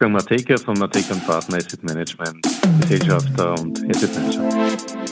Wolfgang Mateka von Mateka Partner Asset Management, Gesellschafter und Asset Manager.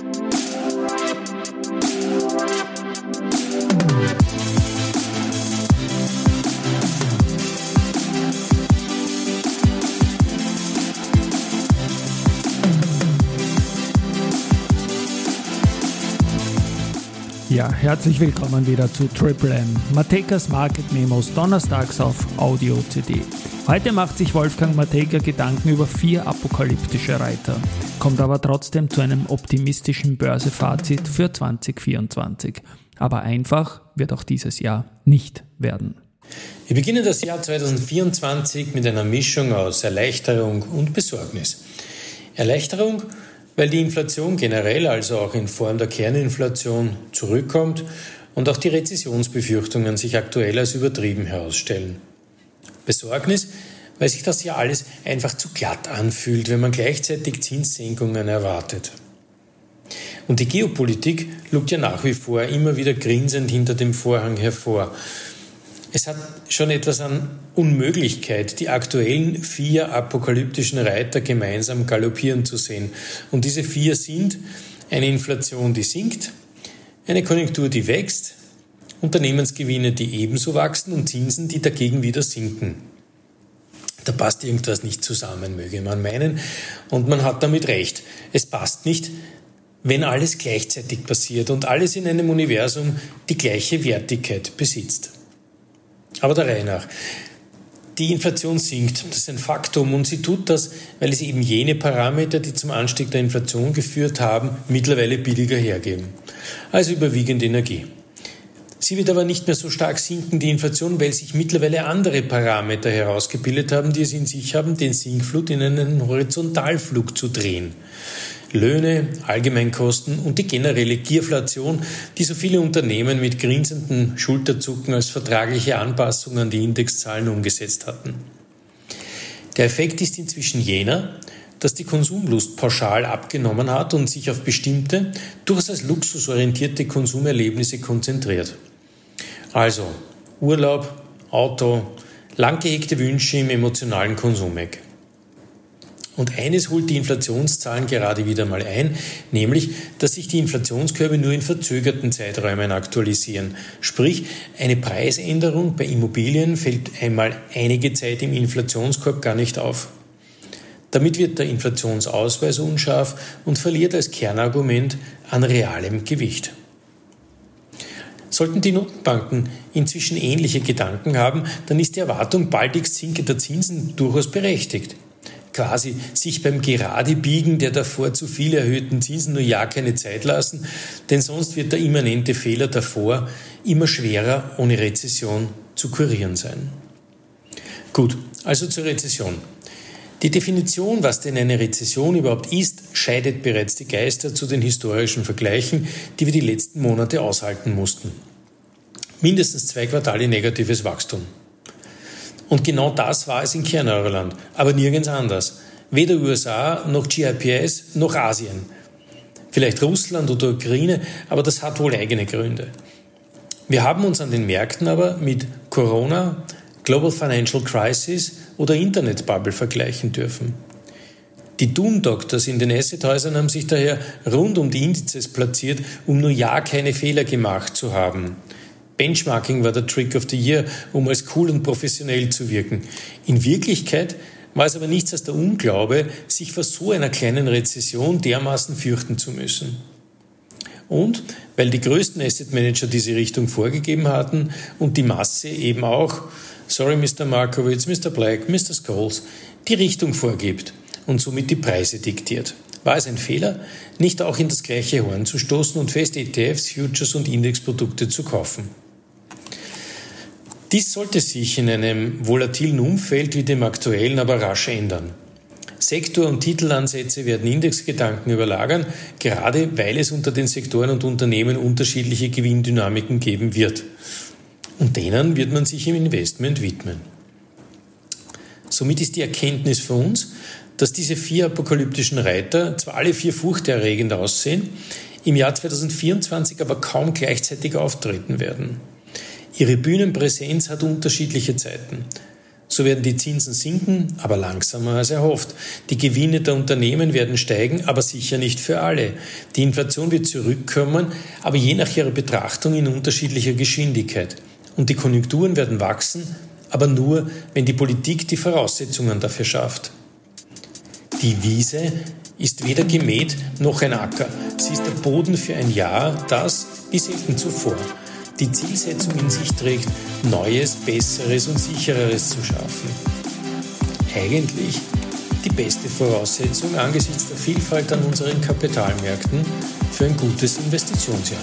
Ja, herzlich willkommen wieder zu Triple M, Matekas Market Memos donnerstags auf Audio CD. Heute macht sich Wolfgang Mateka Gedanken über vier apokalyptische Reiter, kommt aber trotzdem zu einem optimistischen Börsefazit für 2024. Aber einfach wird auch dieses Jahr nicht werden. Wir beginnen das Jahr 2024 mit einer Mischung aus Erleichterung und Besorgnis. Erleichterung, weil die Inflation generell, also auch in Form der Kerninflation, zurückkommt und auch die Rezessionsbefürchtungen sich aktuell als übertrieben herausstellen. Besorgnis, weil sich das ja alles einfach zu glatt anfühlt, wenn man gleichzeitig Zinssenkungen erwartet. Und die Geopolitik lugt ja nach wie vor immer wieder grinsend hinter dem Vorhang hervor. Es hat schon etwas an Unmöglichkeit, die aktuellen vier apokalyptischen Reiter gemeinsam galoppieren zu sehen. Und diese vier sind eine Inflation, die sinkt, eine Konjunktur, die wächst, Unternehmensgewinne, die ebenso wachsen und Zinsen, die dagegen wieder sinken. Da passt irgendwas nicht zusammen, möge man meinen. Und man hat damit recht. Es passt nicht, wenn alles gleichzeitig passiert und alles in einem Universum die gleiche Wertigkeit besitzt. Aber der Reihe nach. Die Inflation sinkt, das ist ein Faktum und sie tut das, weil sie eben jene Parameter, die zum Anstieg der Inflation geführt haben, mittlerweile billiger hergeben. Also überwiegend Energie. Sie wird aber nicht mehr so stark sinken, die Inflation, weil sich mittlerweile andere Parameter herausgebildet haben, die es in sich haben, den Sinkflut in einen Horizontalflug zu drehen. Löhne, Allgemeinkosten und die generelle Gierflation, die so viele Unternehmen mit grinsenden Schulterzucken als vertragliche Anpassung an die Indexzahlen umgesetzt hatten. Der Effekt ist inzwischen jener, dass die Konsumlust pauschal abgenommen hat und sich auf bestimmte, durchaus luxusorientierte Konsumerlebnisse konzentriert. Also Urlaub, Auto, lang gehegte Wünsche im emotionalen Konsumeck. Und eines holt die Inflationszahlen gerade wieder mal ein, nämlich, dass sich die Inflationskörbe nur in verzögerten Zeiträumen aktualisieren. Sprich, eine Preisänderung bei Immobilien fällt einmal einige Zeit im Inflationskorb gar nicht auf. Damit wird der Inflationsausweis unscharf und verliert als Kernargument an realem Gewicht. Sollten die Notenbanken inzwischen ähnliche Gedanken haben, dann ist die Erwartung baldigst sinkender Zinsen durchaus berechtigt quasi sich beim Geradebiegen der davor zu viel erhöhten Zinsen nur ja keine Zeit lassen, denn sonst wird der immanente Fehler davor immer schwerer ohne Rezession zu kurieren sein. Gut, also zur Rezession. Die Definition, was denn eine Rezession überhaupt ist, scheidet bereits die Geister zu den historischen Vergleichen, die wir die letzten Monate aushalten mussten. Mindestens zwei Quartale negatives Wachstum. Und genau das war es in Kerneuroland, aber nirgends anders. Weder USA noch GIPS noch Asien. Vielleicht Russland oder Ukraine, aber das hat wohl eigene Gründe. Wir haben uns an den Märkten aber mit Corona, Global Financial Crisis oder Internetbubble vergleichen dürfen. Die Doom Doctors in den Assethäusern haben sich daher rund um die Indizes platziert, um nur ja keine Fehler gemacht zu haben. Benchmarking war der Trick of the Year, um als cool und professionell zu wirken. In Wirklichkeit war es aber nichts als der Unglaube, sich vor so einer kleinen Rezession dermaßen fürchten zu müssen. Und weil die größten Asset Manager diese Richtung vorgegeben hatten und die Masse eben auch, sorry Mr. Markowitz, Mr. Black, Mr. Scholes, die Richtung vorgibt und somit die Preise diktiert. War es ein Fehler, nicht auch in das gleiche Horn zu stoßen und fest ETFs, Futures und Indexprodukte zu kaufen? Dies sollte sich in einem volatilen Umfeld wie dem aktuellen aber rasch ändern. Sektor- und Titelansätze werden Indexgedanken überlagern, gerade weil es unter den Sektoren und Unternehmen unterschiedliche Gewinndynamiken geben wird. Und denen wird man sich im Investment widmen. Somit ist die Erkenntnis für uns, dass diese vier apokalyptischen Reiter zwar alle vier furchterregend aussehen, im Jahr 2024 aber kaum gleichzeitig auftreten werden. Ihre Bühnenpräsenz hat unterschiedliche Zeiten. So werden die Zinsen sinken, aber langsamer als erhofft. Die Gewinne der Unternehmen werden steigen, aber sicher nicht für alle. Die Inflation wird zurückkommen, aber je nach ihrer Betrachtung in unterschiedlicher Geschwindigkeit. Und die Konjunkturen werden wachsen, aber nur, wenn die Politik die Voraussetzungen dafür schafft. Die Wiese ist weder gemäht noch ein Acker. Sie ist der Boden für ein Jahr, das, wie selten zuvor, die Zielsetzung in sich trägt, Neues, Besseres und Sichereres zu schaffen. Eigentlich die beste Voraussetzung angesichts der Vielfalt an unseren Kapitalmärkten für ein gutes Investitionsjahr.